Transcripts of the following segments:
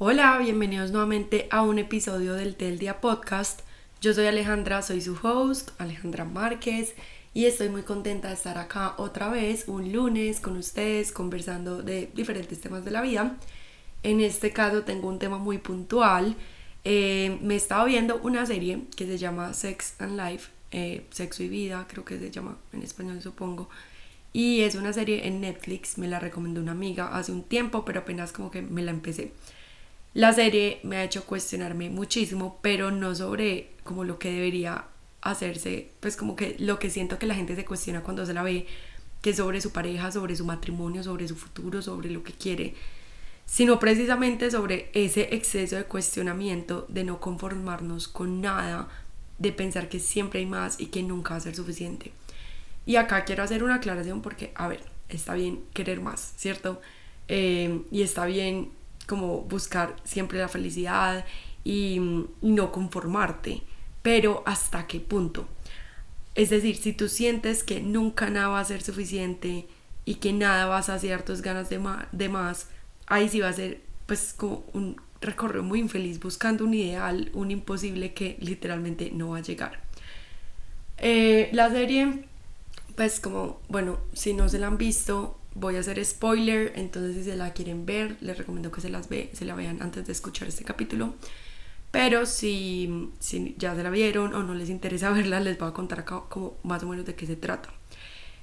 Hola, bienvenidos nuevamente a un episodio del Tel Día Podcast. Yo soy Alejandra, soy su host, Alejandra Márquez, y estoy muy contenta de estar acá otra vez, un lunes, con ustedes, conversando de diferentes temas de la vida. En este caso tengo un tema muy puntual. Eh, me estaba viendo una serie que se llama Sex and Life, eh, Sexo y Vida, creo que se llama en español supongo. Y es una serie en Netflix, me la recomendó una amiga hace un tiempo, pero apenas como que me la empecé. La serie me ha hecho cuestionarme muchísimo, pero no sobre como lo que debería hacerse, pues como que lo que siento que la gente se cuestiona cuando se la ve, que sobre su pareja, sobre su matrimonio, sobre su futuro, sobre lo que quiere, sino precisamente sobre ese exceso de cuestionamiento, de no conformarnos con nada, de pensar que siempre hay más y que nunca va a ser suficiente. Y acá quiero hacer una aclaración porque, a ver, está bien querer más, ¿cierto? Eh, y está bien como buscar siempre la felicidad y, no conformarte, pero ¿hasta qué punto? Es decir, si tú sientes que nunca nada va a ser suficiente y que nada vas a hacer tus ganas de, de más, ahí sí va a ser pues como un recorrido muy infeliz buscando un ideal, un imposible que literalmente no va a llegar. Eh, la serie, pues como, bueno, si no se la han visto, voy a hacer spoiler, entonces si se la quieren ver, les recomiendo que se, las ve, se la vean antes de escuchar este capítulo. Pero si, si ya se la vieron o no les interesa verla, les voy a contar acá como más o menos de qué se trata.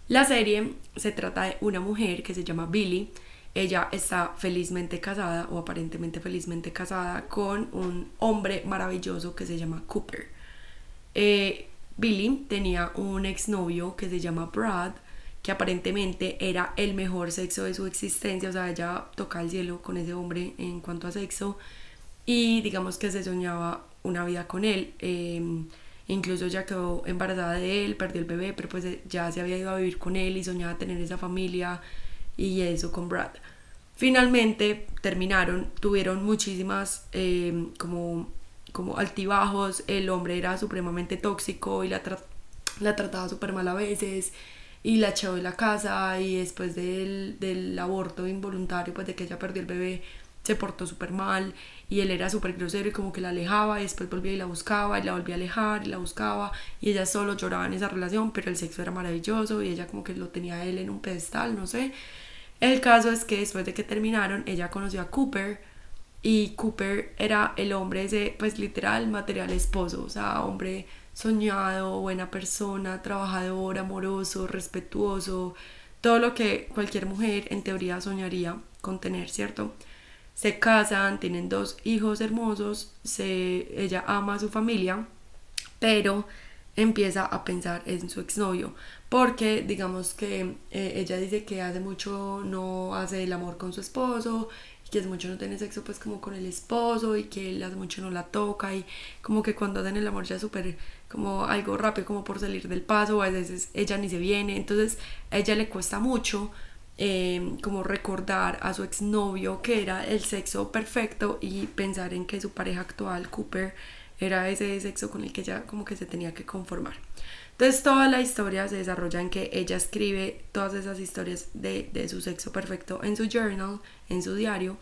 La serie se trata de una mujer que se llama Billy. Ella está felizmente casada o aparentemente felizmente casada con un hombre maravilloso que se llama Cooper. Eh, Billy tenía un exnovio que se llama Brad que aparentemente era el mejor sexo de su existencia, o sea, ella toca el cielo con ese hombre en cuanto a sexo y digamos que se soñaba una vida con él. Em, incluso ya quedó embarazada de él, perdió el bebé, pero pues eh, ya se había ido a vivir con él y soñaba tener esa familia y eso con Brad. Finalmente terminaron, tuvieron muchísimas em, como, como altibajos, el hombre era supremamente tóxico y la, la trataba súper mal a veces y la echó de la casa y después del, del aborto involuntario, pues de que ella perdió el bebé, se portó súper mal y él era súper grosero y como que la alejaba y después volvía y la buscaba y la volvía a alejar y la buscaba y ella solo lloraba en esa relación, pero el sexo era maravilloso y ella como que lo tenía él en un pedestal, no sé. El caso es que después de que terminaron, ella conoció a Cooper y Cooper era el hombre ese, pues literal, material esposo, o sea, hombre soñado, buena persona, trabajador, amoroso, respetuoso, todo lo que cualquier mujer en teoría soñaría con tener, ¿cierto? Se casan, tienen dos hijos hermosos, se, ella ama a su familia, pero empieza a pensar en su exnovio, porque digamos que eh, ella dice que hace mucho no hace el amor con su esposo que es mucho no tiene sexo pues como con el esposo y que hace mucho no la toca y como que cuando hacen el amor ya súper como algo rápido como por salir del paso a veces ella ni se viene. Entonces a ella le cuesta mucho eh, como recordar a su exnovio que era el sexo perfecto y pensar en que su pareja actual Cooper era ese sexo con el que ella como que se tenía que conformar entonces toda la historia se desarrolla en que ella escribe todas esas historias de, de su sexo perfecto en su journal, en su diario,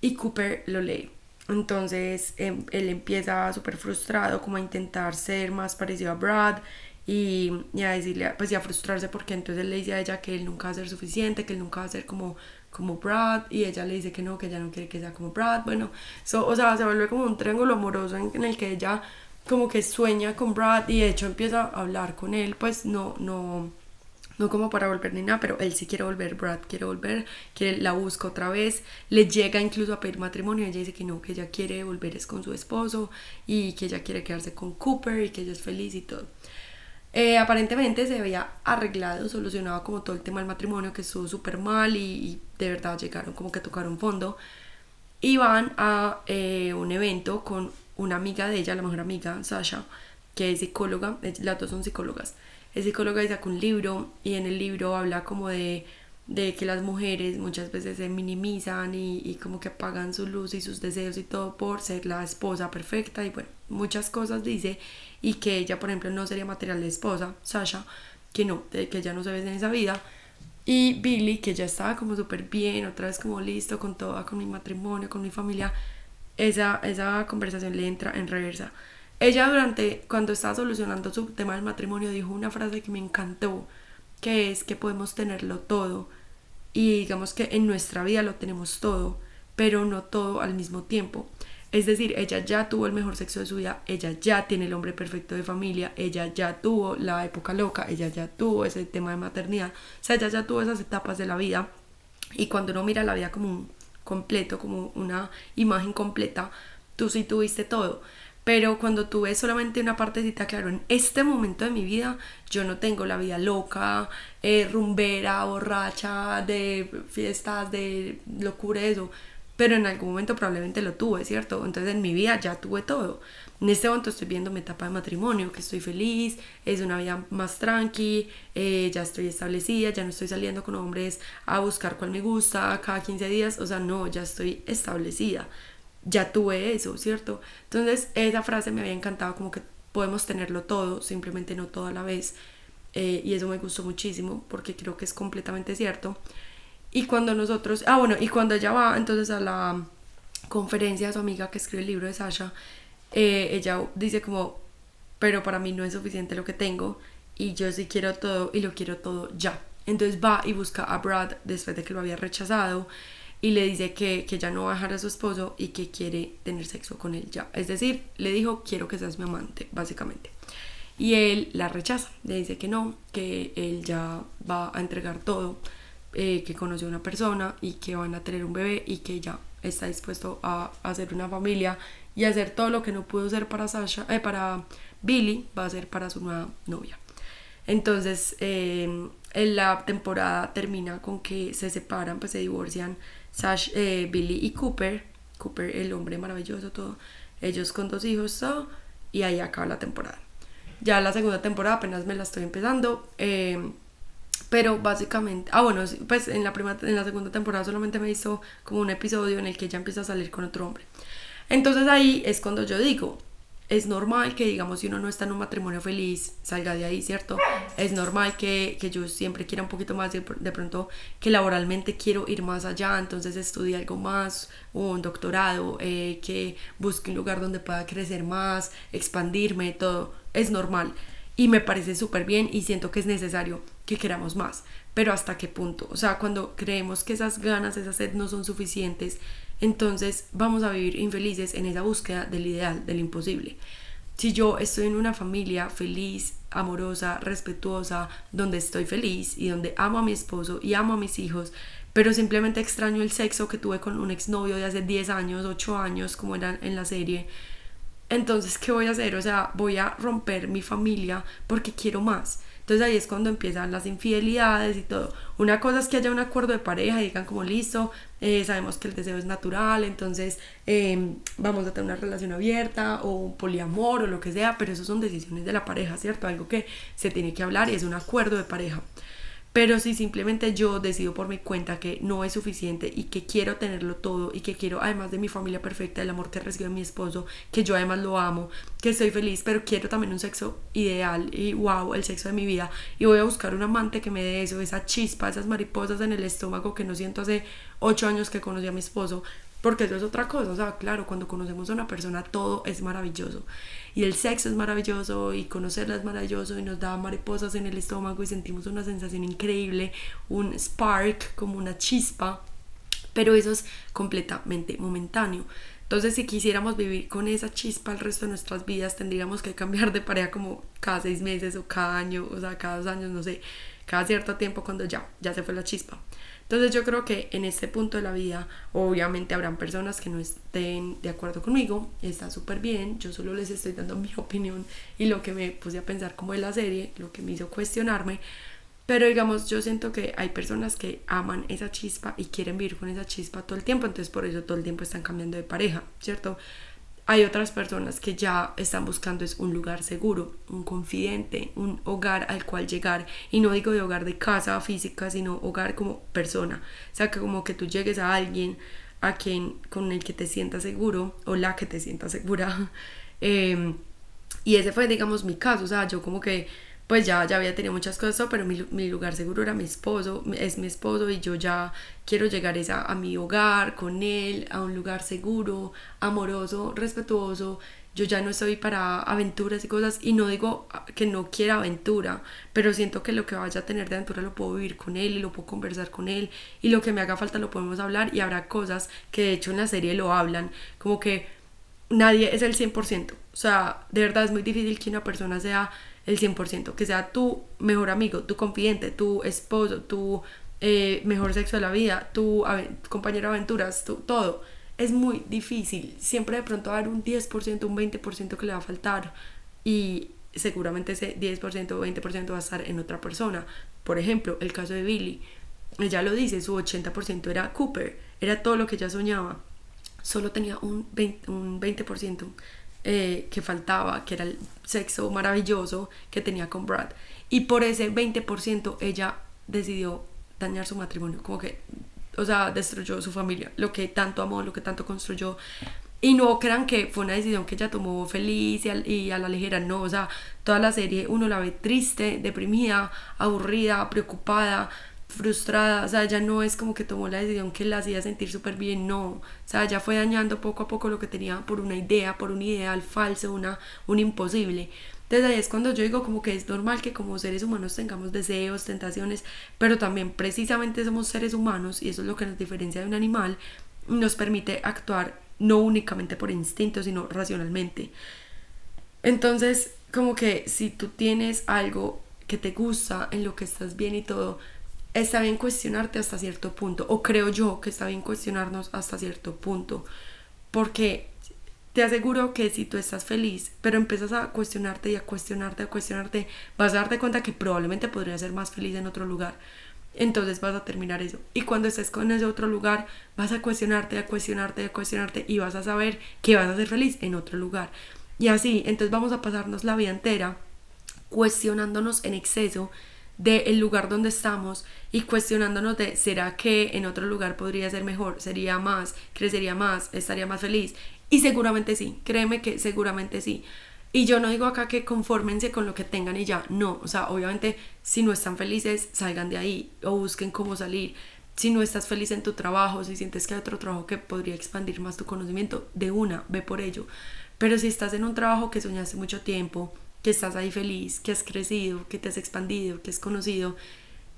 y Cooper lo lee. Entonces em, él empieza súper frustrado como a intentar ser más parecido a Brad y, y, a decirle, pues y a frustrarse porque entonces le dice a ella que él nunca va a ser suficiente, que él nunca va a ser como, como Brad y ella le dice que no, que ella no quiere que sea como Brad. Bueno, o sea, se vuelve como un triángulo amoroso en el que ella como que sueña con Brad y de hecho empieza a hablar con él, pues no, no, no como para volver ni nada, pero él sí quiere volver, Brad quiere volver, que la busca otra vez, le llega incluso a pedir matrimonio, ella dice que no, que ella quiere volver es con su esposo y que ella quiere quedarse con Cooper y que ella es feliz y todo. Eh, aparentemente se había arreglado, solucionado como todo el tema del matrimonio que estuvo súper mal y, de verdad llegaron como que tocaron fondo. Y van a eh, un evento con una amiga de ella, la mejor amiga, Sasha, que es psicóloga, las dos son psicólogas, es psicóloga y saca un libro y en el libro habla como de, de que las mujeres muchas veces se minimizan y, y, como que apagan su luz y sus deseos y todo por ser la esposa perfecta y bueno, muchas cosas dice y que ella por ejemplo no sería material de esposa, Sasha, que no, que ella no se ve en esa vida Y Billy, que ya estaba como súper bien, otra vez como listo con todo, con mi matrimonio, con mi familia, esa, esa conversación le entra en reversa. Ella durante, cuando estaba solucionando su tema del matrimonio, dijo una frase que me encantó, que es que podemos tenerlo todo y digamos que en nuestra vida lo tenemos todo, pero no todo al mismo tiempo. Es decir, ella ya tuvo el mejor sexo de su vida, ella ya tiene el hombre perfecto de familia, ella ya tuvo la época loca, ella ya tuvo ese tema de maternidad, o sea, ella ya tuvo esas etapas de la vida y cuando uno mira la vida como un completo, como una imagen completa, tú sí tuviste todo. Pero cuando tú ves solamente una partecita, claro, en este momento de mi vida yo no tengo la vida loca, eh, rumbera, borracha, de fiestas, de locura, eso pero en algún momento probablemente lo tuve, ¿cierto? Entonces en mi vida ya tuve todo. En este momento estoy viendo mi etapa de matrimonio, que estoy feliz, es una vida más tranqui, eh, ya estoy establecida, ya no estoy saliendo con hombres a buscar cuál me gusta cada 15 días, o sea, no, ya estoy establecida, ya tuve eso, ¿cierto? Entonces esa frase me había encantado, como que podemos tenerlo todo, simplemente no todo a la vez, eh, y eso me gustó muchísimo porque creo que es completamente cierto. Y cuando nosotros, ah bueno, y cuando ella va entonces a la conferencia de su amiga que escribe el libro de Sasha, eh, ella dice como, pero para mí no es suficiente lo que tengo y yo sí quiero todo y lo quiero todo ya. Entonces va y busca a Brad después de que lo había rechazado y le dice que, que ya no va a dejar a su esposo y que quiere tener sexo con él ya. Es decir, le dijo, quiero que seas mi amante, básicamente. Y él la rechaza, le dice que no, que él ya va a entregar todo eh, que conoció a una persona y que van a tener un bebé y que ya está dispuesto a, hacer una familia y hacer todo lo que no pudo hacer para Sasha, eh, para Billy, va a hacer para su nueva novia. Entonces, eh, en la temporada termina con que se separan, pues se divorcian Sash, Billy y Cooper. Cooper, el hombre maravilloso, todo. Ellos con dos hijos, todo. Y ahí acaba la temporada. Ya la segunda temporada apenas me la estoy empezando. Pero básicamente, ah bueno, pues en la, primera, en la segunda temporada solamente me hizo como un episodio en el que ella empieza a salir con otro hombre. Entonces ahí es cuando yo digo, es normal que digamos si uno no está en un matrimonio feliz, salga de ahí, ¿cierto? Es normal que, que yo siempre quiera un poquito más, de, de, pronto que laboralmente quiero ir más allá, entonces estudie algo más, un doctorado, eh, que busque un lugar donde pueda crecer más, expandirme, todo, es normal y me parece súper bien y siento que es necesario que queramos más. Pero hasta qué punto? O sea, cuando creemos que esas ganas, esa sed no son suficientes, entonces vamos a vivir infelices en esa búsqueda del ideal, del imposible. Si yo estoy en una familia feliz, amorosa, respetuosa, donde estoy feliz y donde amo a mi esposo y amo a mis hijos, pero simplemente extraño el sexo que tuve con un exnovio de hace 10 años, 8 años, como era en la serie, entonces, ¿qué voy a hacer? O sea, voy a romper mi familia porque quiero más. Entonces ahí es cuando empiezan las infidelidades y todo. Una cosa es que haya un acuerdo de pareja y digan como listo, eh, sabemos que el deseo es natural, entonces em, vamos a tener una relación abierta o un poliamor o lo que sea, pero eso son decisiones de la pareja, ¿cierto? Algo que se tiene que hablar y es un acuerdo de pareja. Pero si simplemente yo decido por mi cuenta que no es suficiente y que quiero tenerlo todo y que quiero, además de mi familia perfecta, el amor que recibe mi esposo, que yo además lo amo, que estoy feliz, pero quiero también un sexo ideal y wow, el sexo de mi vida. Y voy a buscar un amante que me dé eso, esa chispa, esas mariposas en el estómago que no siento hace ocho años que conocí a mi esposo. Porque eso es otra cosa, o sea, claro, cuando conocemos a una persona todo es maravilloso y el sexo es maravilloso y conocerla es maravilloso y nos da mariposas en el estómago y sentimos una sensación increíble, un spark, como una chispa, pero eso es completamente momentáneo. Entonces, si quisiéramos vivir con esa chispa el resto de nuestras vidas, tendríamos que cambiar de pareja como cada seis meses o cada año, o sea, cada dos años, no sé, cada cierto tiempo cuando ya, ya se fue la chispa. Entonces yo creo que en este punto de la vida obviamente habrán personas que no estén de acuerdo conmigo, está súper bien, yo solo les estoy dando mi opinión y lo que me puse a pensar como de la serie, lo que me hizo cuestionarme, pero digamos yo siento que hay personas que aman esa chispa y quieren vivir con esa chispa todo el tiempo, entonces por eso todo el tiempo están cambiando de pareja, ¿cierto? Hay otras personas que ya están buscando es un lugar seguro, un confidente, un hogar al cual llegar. Y no digo de hogar de casa física, sino hogar como persona. O sea, que como que tú llegues a alguien a quien con el que te sientas seguro o la que te sientas segura. Em, y ese fue, digamos, mi caso. O sea, yo como que pues ya, ya había tenido muchas cosas, pero mi, mi lugar seguro era mi esposo, es mi esposo y yo ya quiero llegar esa, a mi hogar con él, a un lugar seguro, amoroso, respetuoso. Yo ya no estoy para aventuras y cosas y no digo que no quiera aventura, pero siento que lo que vaya a tener de aventura lo puedo vivir con él y lo puedo conversar con él y lo que me haga falta lo podemos hablar y habrá cosas que de hecho en la serie lo hablan, como que nadie es el 100%, o sea, de verdad es muy difícil que una persona sea el 100%, que sea tu mejor amigo, tu confidente, tu esposo, tu eh, mejor sexo de la vida, tu compañero de aventuras, tu, todo. Es muy difícil. Siempre de pronto va a haber un 10%, un 20% que le va a faltar y seguramente ese 10% o 20% va a estar en otra persona. Por ejemplo, el caso de Billy. Ella lo dice, su 80% era Cooper, era todo lo que ella soñaba. Solo tenía un 20%, un 20% eh, que faltaba, que era el sexo maravilloso que tenía con Brad. Y por ese 20% ella decidió dañar su matrimonio, como que, o sea, destruyó su familia, lo que tanto amó, lo que tanto construyó. Y no crean que fue una decisión que ella tomó feliz y a, y a, la ligera, no, o sea, toda la serie uno la ve triste, deprimida, aburrida, preocupada, frustrada, o sea, ya no es como que tomó la decisión que la hacía sentir súper bien, no, o sea, ya fue dañando poco a poco lo que tenía por una idea, por un ideal falso, una, un imposible. Entonces ahí es cuando yo digo como que es normal que como seres humanos tengamos deseos, tentaciones, pero también precisamente somos seres humanos y eso es lo que nos diferencia de un animal, nos permite actuar no únicamente por instinto, sino racionalmente. Entonces, como que si tú tienes algo que te gusta, en lo que estás bien y todo, está bien cuestionarte hasta cierto punto, o creo yo que está bien cuestionarnos hasta cierto punto, porque te aseguro que si tú estás feliz, pero empiezas a cuestionarte y a cuestionarte, a cuestionarte, vas a darte cuenta que probablemente podría ser más feliz en otro lugar. Entonces vas a terminar eso. Y cuando estés con ese otro lugar, vas a cuestionarte, a cuestionarte, a cuestionarte y vas a saber que vas a ser feliz en otro lugar. Y así, entonces vamos a pasarnos la vida entera cuestionándonos en exceso del lugar donde estamos y cuestionándonos de ¿será que en otro lugar podría ser mejor? ¿Sería más? ¿Crecería más? ¿Estaría más feliz? Y seguramente sí, créeme que seguramente sí. Y yo no digo acá que conformense con lo que tengan y ya, no, o sea, obviamente si no están felices, salgan de ahí o busquen cómo salir. Si no estás feliz en tu trabajo, si sientes que hay otro trabajo que podría expandir más tu conocimiento, de una, ve por ello. Pero si estás en un trabajo que soñaste mucho tiempo, que estás ahí feliz, que has crecido, que te has expandido, que has conocido,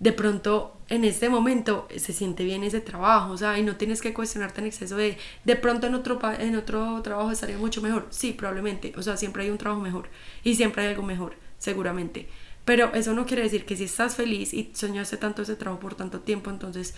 de pronto en este momento se siente bien ese trabajo, o sea, y no tienes que cuestionarte en exceso de, de pronto en otro, en otro trabajo estaría mucho mejor, sí, probablemente, o sea, siempre hay un trabajo mejor y siempre hay algo mejor, seguramente, pero eso no quiere decir que si estás feliz y soñaste tanto ese trabajo por tanto tiempo, entonces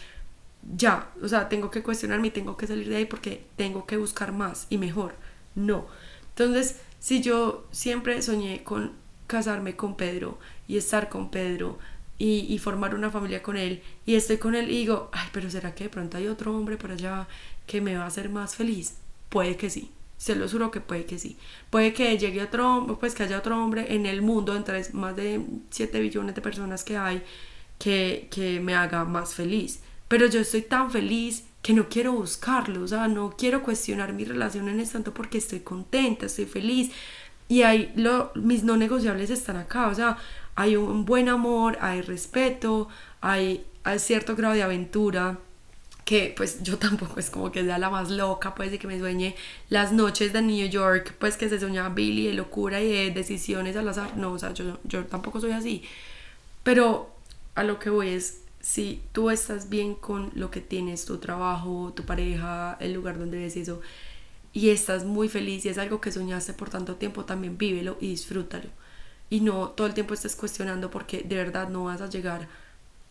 ya, o sea, tengo que cuestionarme y tengo que salir de ahí porque tengo que buscar más y mejor, no, entonces si yo siempre soñé con casarme con Pedro y estar con Pedro y, formar una familia con él y estoy con él y digo, ay, pero ¿será que de pronto hay otro hombre por allá que me va a hacer más feliz? Puede que sí, se lo juro que puede que sí. Puede que llegue otro hombre, pues que haya otro hombre en el mundo, entre más de 7 billones de personas que hay, que, que me haga más feliz. Pero yo estoy tan feliz que no quiero buscarlo, o sea, no quiero cuestionar mi relación en este tanto porque estoy contenta, estoy feliz y hay lo, mis no negociables están acá, o sea, hay un buen amor, hay respeto, hay, hay cierto grado de aventura que pues yo tampoco es como que sea la más loca, pues, y que me sueñe las noches de New York, pues que se soñaba Billy de locura y de decisiones al azar. No, o sea, yo, yo tampoco soy así. Pero a lo que voy es, si tú estás bien con lo que tienes, tu trabajo, tu pareja, el lugar donde ves eso, y estás muy feliz y es algo que soñaste por tanto tiempo, también vívelo y disfrútalo. Y no todo el tiempo estés cuestionando porque de verdad no vas a llegar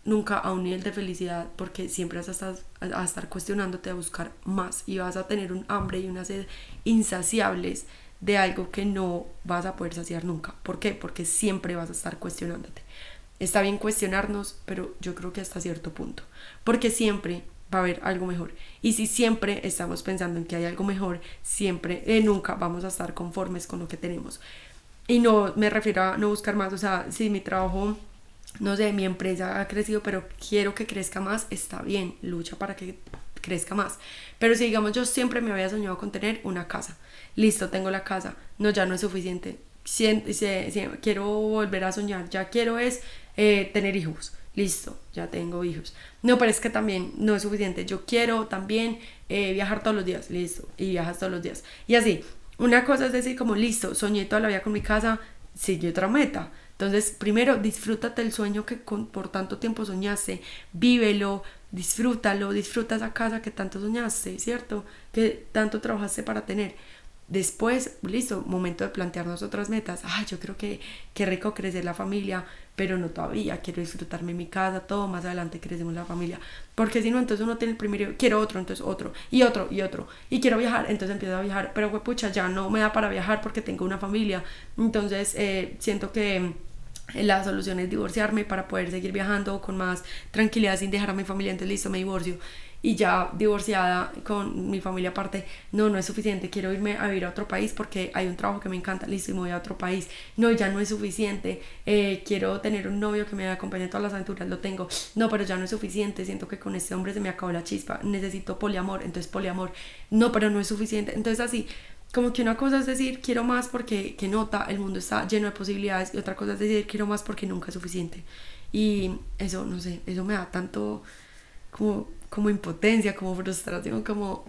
nunca a un nivel de felicidad porque siempre vas a estar, a estar cuestionándote a buscar más y vas a tener un hambre y una sed insaciables de algo que no vas a poder saciar nunca. ¿Por qué? Porque siempre vas a estar cuestionándote. Está bien cuestionarnos, pero yo creo que hasta cierto punto, porque siempre va a haber algo mejor. Y si siempre estamos pensando en que hay algo mejor, siempre, eh, nunca vamos a estar conformes con lo que tenemos. Y no me refiero a no buscar más, o sea, si mi trabajo, no sé, mi empresa ha crecido, pero quiero que crezca más, está bien, lucha para que crezca más. Pero si digamos yo siempre me había soñado con tener una casa, listo, tengo la casa, no, ya no es suficiente, quiero volver a soñar, ya quiero es eh, tener hijos. Listo, ya tengo hijos. No, pero es que también no es suficiente. Yo quiero también eh, viajar todos los días. Listo, y viajas todos los días. Y así, una cosa es decir como, listo, soñé toda la vida con mi casa, sigue otra meta. Entonces, primero, disfrútate el sueño que por tanto tiempo soñaste, vívelo, disfrútalo, disfruta esa casa que tanto soñaste, ¿cierto? Que tanto trabajaste para tener. Después, listo, momento de plantearnos otras metas. Ah, yo creo que qué rico crecer la familia, pero no todavía. Quiero disfrutarme mi casa, todo. Más adelante crecemos la familia. Porque si no, entonces uno tiene el primero, quiero otro, entonces otro, y otro, y otro. Y quiero viajar, entonces empiezo a viajar. Pero, pucha, ya no me da para viajar porque tengo una familia. Entonces, eh, siento que la solución es divorciarme para poder seguir viajando con más tranquilidad sin dejar a mi familia. Entonces, listo, me divorcio y ya divorciada con mi familia aparte, no, no es suficiente, quiero irme a vivir a otro país porque hay un trabajo que me encanta, listo, y me voy a otro país, no, ya no es suficiente, eh, quiero tener un novio que me acompañe en todas las aventuras, lo tengo, no, pero ya no es suficiente, siento que con este hombre se me acabó la chispa, necesito poliamor, entonces poliamor, no, pero no es suficiente, entonces así, como que una cosa es decir quiero más porque que nota el mundo está lleno de posibilidades y otra cosa es decir quiero más porque nunca es suficiente y eso no sé eso me da tanto como como impotencia, como frustración, como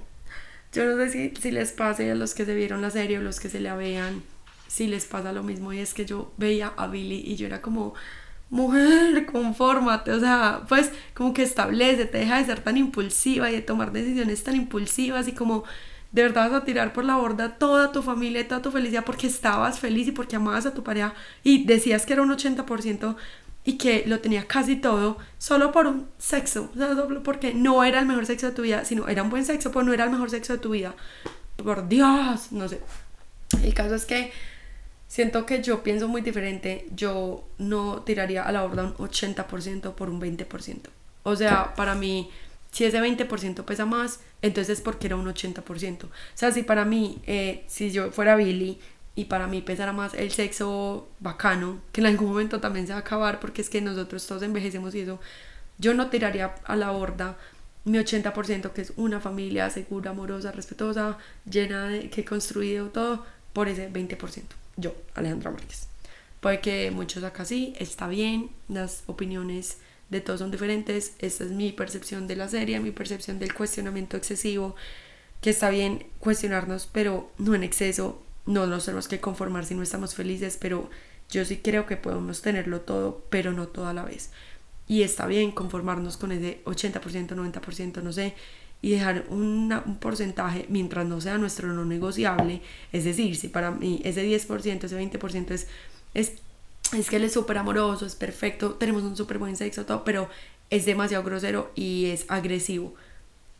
yo no sé si, si les pase a los que se vieron la serie o los que se la vean, si les pasa lo mismo y es que yo veía a Billy y yo era como, mujer, confórmate, o sea, pues como que establece, te deja de ser tan impulsiva y de tomar decisiones tan impulsivas y como de verdad vas a tirar por la borda toda tu familia y toda tu felicidad porque estabas feliz y porque amabas a tu pareja y decías que era un 80% y que lo tenía casi todo solo por un sexo, o sea, porque no era el mejor sexo de tu vida, sino era un buen sexo, pero no era el mejor sexo de tu vida. Por Dios, no sé. El caso es que siento que yo pienso muy diferente. Yo no tiraría a la borda un 80% por un 20%. O sea, para mí, si ese 20% pesa más, entonces es porque era un 80%. O sea, si para mí, eh, si yo fuera Billy y para mí pesará más el sexo bacano, que en algún momento también se va a acabar porque es que nosotros todos envejecemos y eso, yo no tiraría a la borda mi 80% que es una familia segura, amorosa, respetuosa, llena de que he construido todo por ese 20%. Yo, Alejandra Márquez. Puede que muchos acá sí, está bien, las opiniones de todos son diferentes, esta es mi percepción de la serie, mi percepción del cuestionamiento excesivo, que está bien cuestionarnos, pero no en exceso, no nos tenemos que conformar si no estamos felices, pero yo sí creo que podemos tenerlo todo, pero no toda la vez. Y está bien conformarnos con ese 80%, 90%, no sé, y dejar un porcentaje mientras no sea nuestro no negociable. Es decir, si para mí ese 10%, ese 20% es, es, es que él es súper amoroso, es perfecto, tenemos un súper buen sexo, todo, pero es demasiado grosero y es agresivo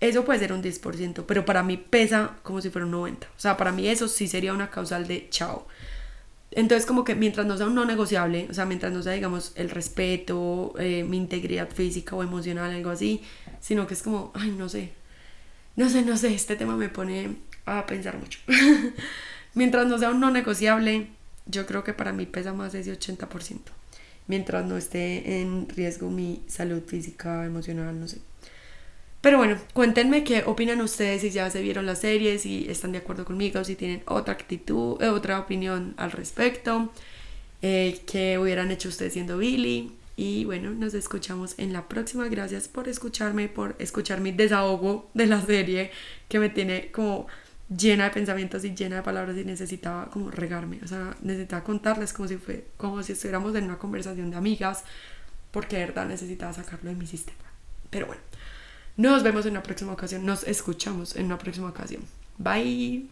eso puede ser un 10%, pero para mí pesa como si fuera un 90%. O sea, para mí eso sí sería una causal de chao. Entonces, como que mientras no sea un no negociable, o sea, mientras no sea, digamos, el respeto, eh, mi integridad física o emocional, algo así, sino que es como, ay, no sé, no sé, no sé, este tema me pone a pensar mucho. mientras no sea un no negociable, yo creo que para mí pesa más ese 80%. Mientras no esté en riesgo mi salud física, emocional, no sé. Pero bueno, cuéntenme qué opinan ustedes si ya se vieron la serie, si están de acuerdo conmigo, si tienen otra actitud, eh, otra opinión al respecto, eh, qué hubieran hecho ustedes siendo Billy. Y bueno, nos escuchamos en la próxima. Gracias por escucharme, por escuchar mi desahogo de la serie que me tiene como llena de pensamientos y llena de palabras y necesitaba como regarme, o sea, necesitaba contarles como si fue como si estuviéramos en una conversación de amigas, porque de verdad necesitaba sacarlo de mi sistema. Pero bueno, nos vemos en una próxima ocasión. Nos escuchamos en una próxima ocasión. Bye.